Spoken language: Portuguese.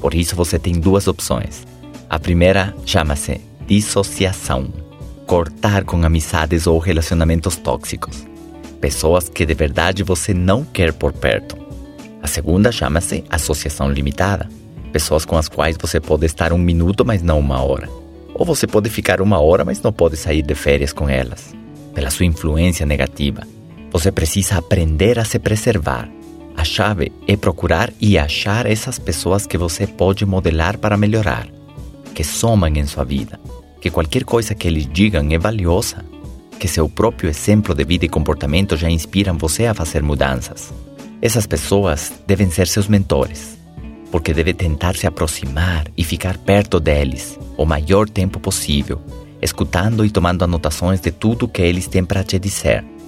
Por isso você tem duas opções. A primeira chama-se dissociação cortar com amizades ou relacionamentos tóxicos. Pessoas que de verdade você não quer por perto. A segunda chama-se associação limitada. Pessoas com as quais você pode estar um minuto, mas não uma hora. Ou você pode ficar uma hora, mas não pode sair de férias com elas. Pela sua influência negativa. Você precisa aprender a se preservar. A chave é procurar e achar essas pessoas que você pode modelar para melhorar, que somam em sua vida que qualquer coisa que eles digam é valiosa, que seu próprio exemplo de vida e comportamento já inspiram você a fazer mudanças. Essas pessoas devem ser seus mentores, porque deve tentar se aproximar e ficar perto deles o maior tempo possível, escutando e tomando anotações de tudo que eles têm para te dizer.